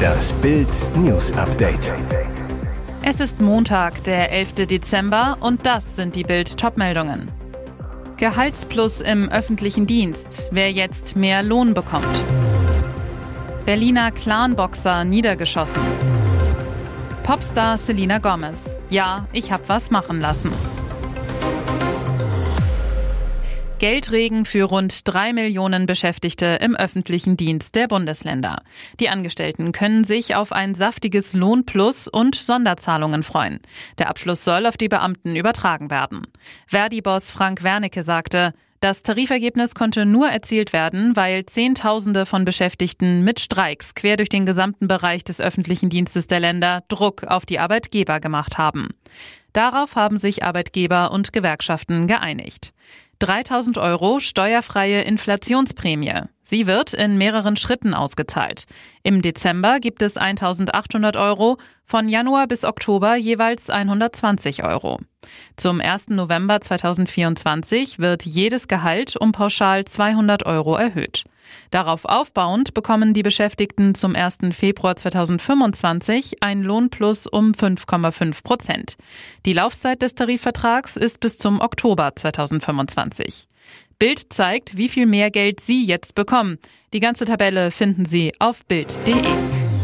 Das Bild News Update. Es ist Montag, der 11. Dezember und das sind die Bild Topmeldungen. Gehaltsplus im öffentlichen Dienst, wer jetzt mehr Lohn bekommt. Berliner Clanboxer niedergeschossen. Popstar Selena Gomez. Ja, ich hab was machen lassen. Geldregen für rund drei Millionen Beschäftigte im öffentlichen Dienst der Bundesländer. Die Angestellten können sich auf ein saftiges Lohnplus und Sonderzahlungen freuen. Der Abschluss soll auf die Beamten übertragen werden. Verdi-Boss Frank Wernicke sagte, das Tarifergebnis konnte nur erzielt werden, weil Zehntausende von Beschäftigten mit Streiks quer durch den gesamten Bereich des öffentlichen Dienstes der Länder Druck auf die Arbeitgeber gemacht haben. Darauf haben sich Arbeitgeber und Gewerkschaften geeinigt. 3000 Euro steuerfreie Inflationsprämie. Sie wird in mehreren Schritten ausgezahlt. Im Dezember gibt es 1800 Euro, von Januar bis Oktober jeweils 120 Euro. Zum 1. November 2024 wird jedes Gehalt um pauschal 200 Euro erhöht. Darauf aufbauend bekommen die Beschäftigten zum 1. Februar 2025 ein Lohnplus um 5,5 Prozent. Die Laufzeit des Tarifvertrags ist bis zum Oktober 2025. Bild zeigt, wie viel mehr Geld Sie jetzt bekommen. Die ganze Tabelle finden Sie auf Bild.de.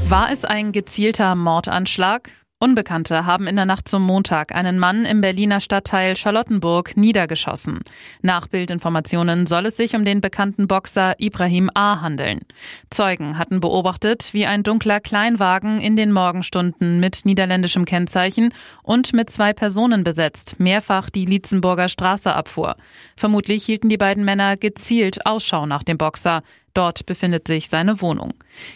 War es ein gezielter Mordanschlag? Unbekannte haben in der Nacht zum Montag einen Mann im Berliner Stadtteil Charlottenburg niedergeschossen. Nach Bildinformationen soll es sich um den bekannten Boxer Ibrahim A. handeln. Zeugen hatten beobachtet, wie ein dunkler Kleinwagen in den Morgenstunden mit niederländischem Kennzeichen und mit zwei Personen besetzt mehrfach die Lietzenburger Straße abfuhr. Vermutlich hielten die beiden Männer gezielt Ausschau nach dem Boxer. Dort befindet sich seine Wohnung.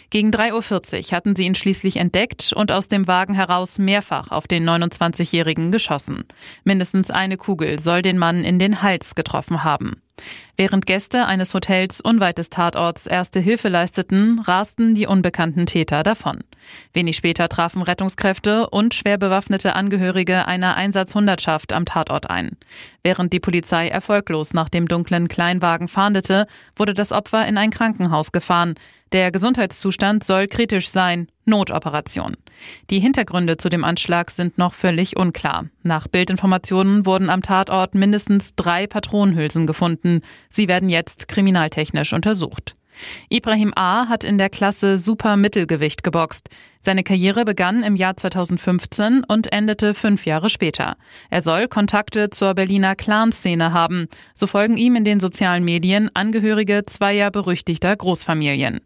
Gegen 3.40 Uhr hatten sie ihn schließlich entdeckt und aus dem Wagen heraus mehrfach auf den 29-Jährigen geschossen. Mindestens eine Kugel soll den Mann in den Hals getroffen haben. Während Gäste eines Hotels unweit des Tatorts erste Hilfe leisteten, rasten die unbekannten Täter davon. Wenig später trafen Rettungskräfte und schwer bewaffnete Angehörige einer Einsatzhundertschaft am Tatort ein. Während die Polizei erfolglos nach dem dunklen Kleinwagen fahndete, wurde das Opfer in ein Krankenhaus gefahren. Der Gesundheitszustand soll kritisch sein. Notoperation. Die Hintergründe zu dem Anschlag sind noch völlig unklar. Nach Bildinformationen wurden am Tatort mindestens drei Patronenhülsen gefunden. Sie werden jetzt kriminaltechnisch untersucht. Ibrahim A. hat in der Klasse Super Mittelgewicht geboxt. Seine Karriere begann im Jahr 2015 und endete fünf Jahre später. Er soll Kontakte zur Berliner Clan-Szene haben. So folgen ihm in den sozialen Medien Angehörige zweier berüchtigter Großfamilien.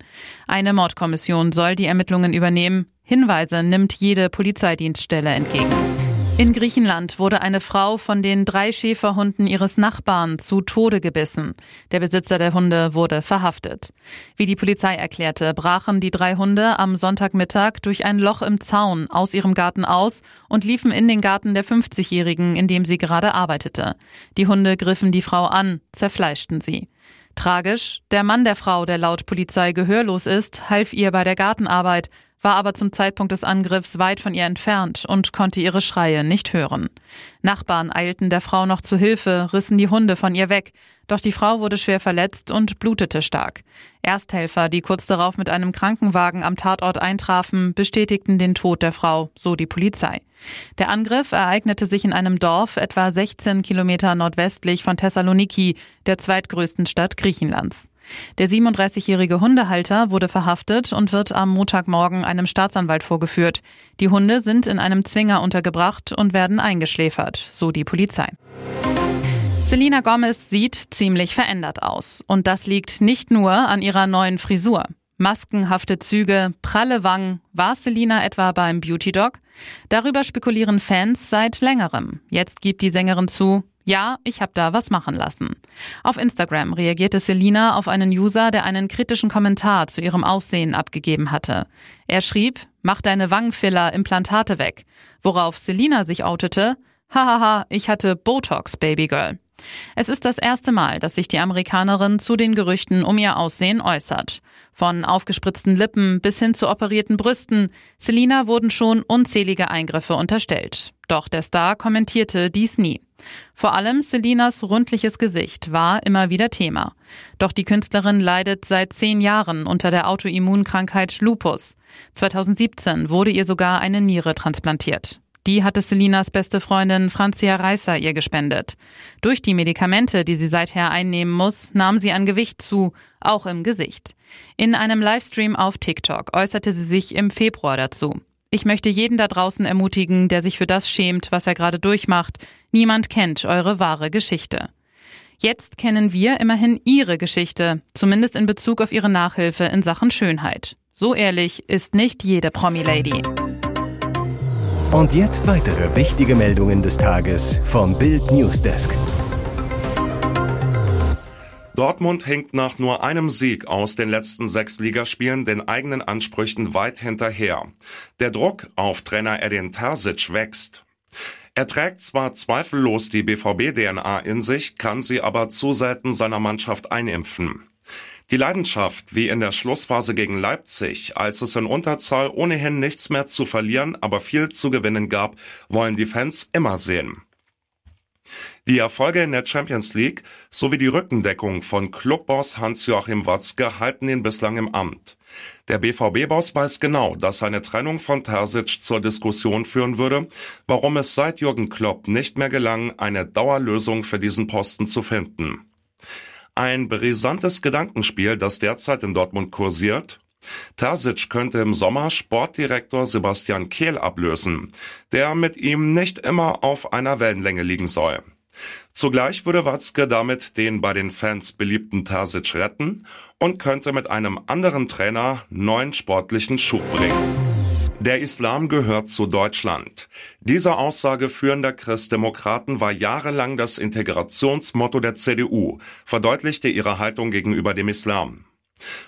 Eine Mordkommission soll die Ermittlungen übernehmen. Hinweise nimmt jede Polizeidienststelle entgegen. In Griechenland wurde eine Frau von den drei Schäferhunden ihres Nachbarn zu Tode gebissen. Der Besitzer der Hunde wurde verhaftet. Wie die Polizei erklärte, brachen die drei Hunde am Sonntagmittag durch ein Loch im Zaun aus ihrem Garten aus und liefen in den Garten der 50-Jährigen, in dem sie gerade arbeitete. Die Hunde griffen die Frau an, zerfleischten sie. Tragisch, der Mann der Frau, der laut Polizei gehörlos ist, half ihr bei der Gartenarbeit, war aber zum Zeitpunkt des Angriffs weit von ihr entfernt und konnte ihre Schreie nicht hören. Nachbarn eilten der Frau noch zu Hilfe, rissen die Hunde von ihr weg, doch die Frau wurde schwer verletzt und blutete stark. Ersthelfer, die kurz darauf mit einem Krankenwagen am Tatort eintrafen, bestätigten den Tod der Frau, so die Polizei. Der Angriff ereignete sich in einem Dorf etwa 16 Kilometer nordwestlich von Thessaloniki, der zweitgrößten Stadt Griechenlands. Der 37-jährige Hundehalter wurde verhaftet und wird am Montagmorgen einem Staatsanwalt vorgeführt. Die Hunde sind in einem Zwinger untergebracht und werden eingeschläfert, so die Polizei. Selena Gomez sieht ziemlich verändert aus. Und das liegt nicht nur an ihrer neuen Frisur. Maskenhafte Züge, pralle Wangen. War Selina etwa beim Beauty Dog? Darüber spekulieren Fans seit längerem. Jetzt gibt die Sängerin zu, ja, ich habe da was machen lassen. Auf Instagram reagierte Selina auf einen User, der einen kritischen Kommentar zu ihrem Aussehen abgegeben hatte. Er schrieb, mach deine Wangenfiller, Implantate weg. Worauf Selina sich outete, hahaha, ich hatte Botox, Babygirl. Es ist das erste Mal, dass sich die Amerikanerin zu den Gerüchten um ihr Aussehen äußert. Von aufgespritzten Lippen bis hin zu operierten Brüsten, Selina wurden schon unzählige Eingriffe unterstellt. Doch der Star kommentierte dies nie. Vor allem Selinas rundliches Gesicht war immer wieder Thema. Doch die Künstlerin leidet seit zehn Jahren unter der Autoimmunkrankheit Lupus. 2017 wurde ihr sogar eine Niere transplantiert. Die hatte Selinas beste Freundin Franzia Reißer ihr gespendet. Durch die Medikamente, die sie seither einnehmen muss, nahm sie an Gewicht zu, auch im Gesicht. In einem Livestream auf TikTok äußerte sie sich im Februar dazu. Ich möchte jeden da draußen ermutigen, der sich für das schämt, was er gerade durchmacht. Niemand kennt eure wahre Geschichte. Jetzt kennen wir immerhin ihre Geschichte, zumindest in Bezug auf ihre Nachhilfe in Sachen Schönheit. So ehrlich ist nicht jede Promi-Lady. Und jetzt weitere wichtige Meldungen des Tages vom Bild Newsdesk. Dortmund hinkt nach nur einem Sieg aus den letzten sechs Ligaspielen den eigenen Ansprüchen weit hinterher. Der Druck auf Trainer Edin Terzic wächst. Er trägt zwar zweifellos die BVB-DNA in sich, kann sie aber zu selten seiner Mannschaft einimpfen. Die Leidenschaft, wie in der Schlussphase gegen Leipzig, als es in Unterzahl ohnehin nichts mehr zu verlieren, aber viel zu gewinnen gab, wollen die Fans immer sehen. Die Erfolge in der Champions League sowie die Rückendeckung von Clubboss Hans-Joachim Watzke halten ihn bislang im Amt. Der BVB-Boss weiß genau, dass eine Trennung von Terzic zur Diskussion führen würde, warum es seit Jürgen Klopp nicht mehr gelang, eine Dauerlösung für diesen Posten zu finden. Ein brisantes Gedankenspiel, das derzeit in Dortmund kursiert. Terzic könnte im Sommer Sportdirektor Sebastian Kehl ablösen, der mit ihm nicht immer auf einer Wellenlänge liegen soll. Zugleich würde Watzke damit den bei den Fans beliebten Terzic retten und könnte mit einem anderen Trainer neuen sportlichen Schub bringen. Der Islam gehört zu Deutschland. Diese Aussage führender Christdemokraten war jahrelang das Integrationsmotto der CDU, verdeutlichte ihre Haltung gegenüber dem Islam.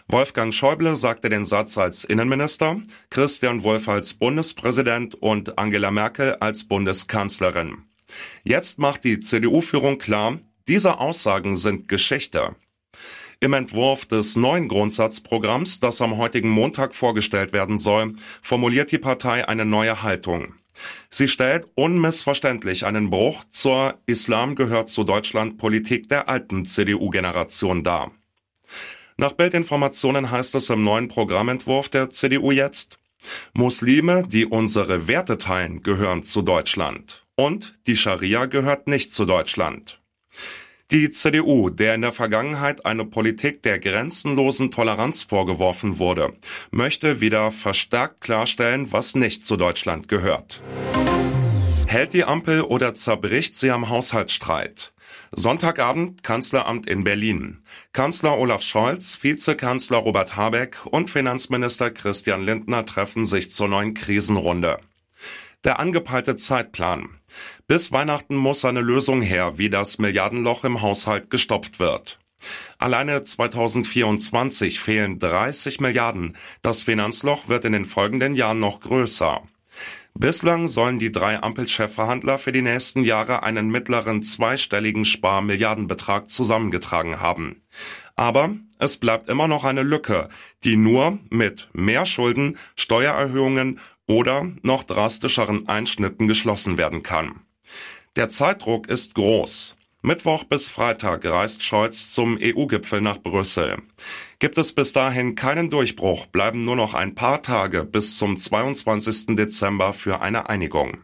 Wolfgang Schäuble sagte den Satz als Innenminister, Christian Wolf als Bundespräsident und Angela Merkel als Bundeskanzlerin. Jetzt macht die CDU-Führung klar, diese Aussagen sind Geschichte. Im Entwurf des neuen Grundsatzprogramms, das am heutigen Montag vorgestellt werden soll, formuliert die Partei eine neue Haltung. Sie stellt unmissverständlich einen Bruch zur Islam gehört zu Deutschland Politik der alten CDU-Generation dar. Nach Bildinformationen heißt es im neuen Programmentwurf der CDU jetzt, Muslime, die unsere Werte teilen, gehören zu Deutschland. Und die Scharia gehört nicht zu Deutschland. Die CDU, der in der Vergangenheit eine Politik der grenzenlosen Toleranz vorgeworfen wurde, möchte wieder verstärkt klarstellen, was nicht zu Deutschland gehört. Hält die Ampel oder zerbricht sie am Haushaltsstreit? Sonntagabend Kanzleramt in Berlin. Kanzler Olaf Scholz, Vizekanzler Robert Habeck und Finanzminister Christian Lindner treffen sich zur neuen Krisenrunde. Der angepeilte Zeitplan. Bis Weihnachten muss eine Lösung her, wie das Milliardenloch im Haushalt gestopft wird. Alleine 2024 fehlen 30 Milliarden. Das Finanzloch wird in den folgenden Jahren noch größer. Bislang sollen die drei Ampelchefverhandler für die nächsten Jahre einen mittleren zweistelligen Sparmilliardenbetrag zusammengetragen haben. Aber es bleibt immer noch eine Lücke, die nur mit mehr Schulden, Steuererhöhungen oder noch drastischeren Einschnitten geschlossen werden kann. Der Zeitdruck ist groß. Mittwoch bis Freitag reist Scholz zum EU-Gipfel nach Brüssel. Gibt es bis dahin keinen Durchbruch, bleiben nur noch ein paar Tage bis zum 22. Dezember für eine Einigung.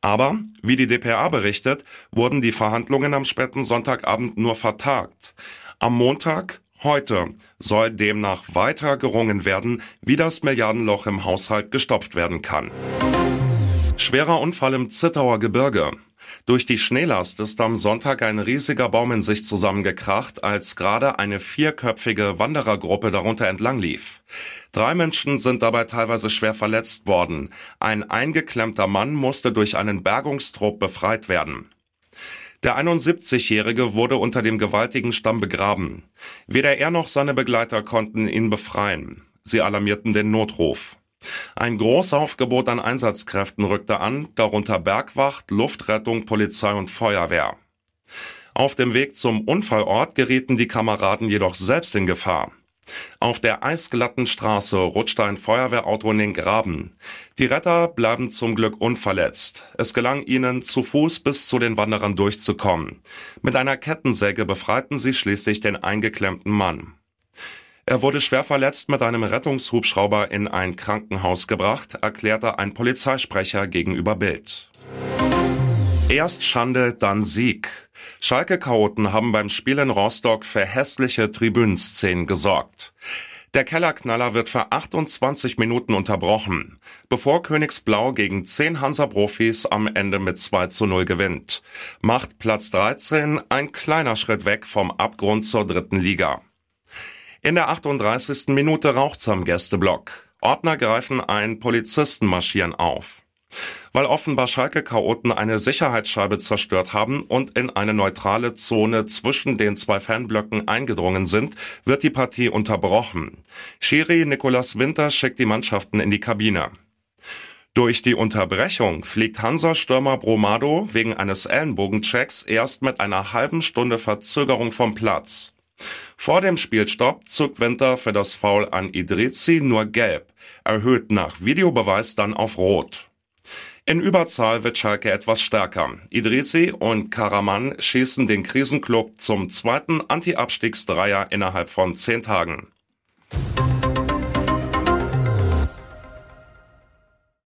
Aber, wie die DPA berichtet, wurden die Verhandlungen am späten Sonntagabend nur vertagt. Am Montag, heute, soll demnach weiter gerungen werden, wie das Milliardenloch im Haushalt gestopft werden kann. Schwerer Unfall im Zittauer Gebirge. Durch die Schneelast ist am Sonntag ein riesiger Baum in sich zusammengekracht, als gerade eine vierköpfige Wanderergruppe darunter entlang lief. Drei Menschen sind dabei teilweise schwer verletzt worden. Ein eingeklemmter Mann musste durch einen Bergungstrupp befreit werden. Der 71-Jährige wurde unter dem gewaltigen Stamm begraben. Weder er noch seine Begleiter konnten ihn befreien. Sie alarmierten den Notruf. Ein Großaufgebot an Einsatzkräften rückte an, darunter Bergwacht, Luftrettung, Polizei und Feuerwehr. Auf dem Weg zum Unfallort gerieten die Kameraden jedoch selbst in Gefahr. Auf der eisglatten Straße rutschte ein Feuerwehrauto in den Graben. Die Retter bleiben zum Glück unverletzt. Es gelang ihnen, zu Fuß bis zu den Wanderern durchzukommen. Mit einer Kettensäge befreiten sie schließlich den eingeklemmten Mann. Er wurde schwer verletzt mit einem Rettungshubschrauber in ein Krankenhaus gebracht, erklärte ein Polizeisprecher gegenüber Bild. Erst Schande, dann Sieg. Schalke-Chaoten haben beim Spiel in Rostock für hässliche Tribünenszenen gesorgt. Der Kellerknaller wird für 28 Minuten unterbrochen, bevor Königsblau gegen 10 Hansa-Profis am Ende mit 2 zu 0 gewinnt. Macht Platz 13 ein kleiner Schritt weg vom Abgrund zur dritten Liga. In der 38. Minute raucht's am Gästeblock. Ordner greifen ein, Polizisten marschieren auf weil offenbar Schalke-Chaoten eine Sicherheitsscheibe zerstört haben und in eine neutrale Zone zwischen den zwei Fanblöcken eingedrungen sind, wird die Partie unterbrochen. Schiri Nicolas Winter schickt die Mannschaften in die Kabine. Durch die Unterbrechung fliegt Hansa-Stürmer Bromado wegen eines Ellenbogenchecks erst mit einer halben Stunde Verzögerung vom Platz. Vor dem Spielstopp zog Winter für das Foul an Idrizi nur gelb, erhöht nach Videobeweis dann auf rot. In Überzahl wird Schalke etwas stärker. Idrisi und Karaman schießen den Krisenclub zum zweiten Anti-Abstiegsdreier innerhalb von zehn Tagen.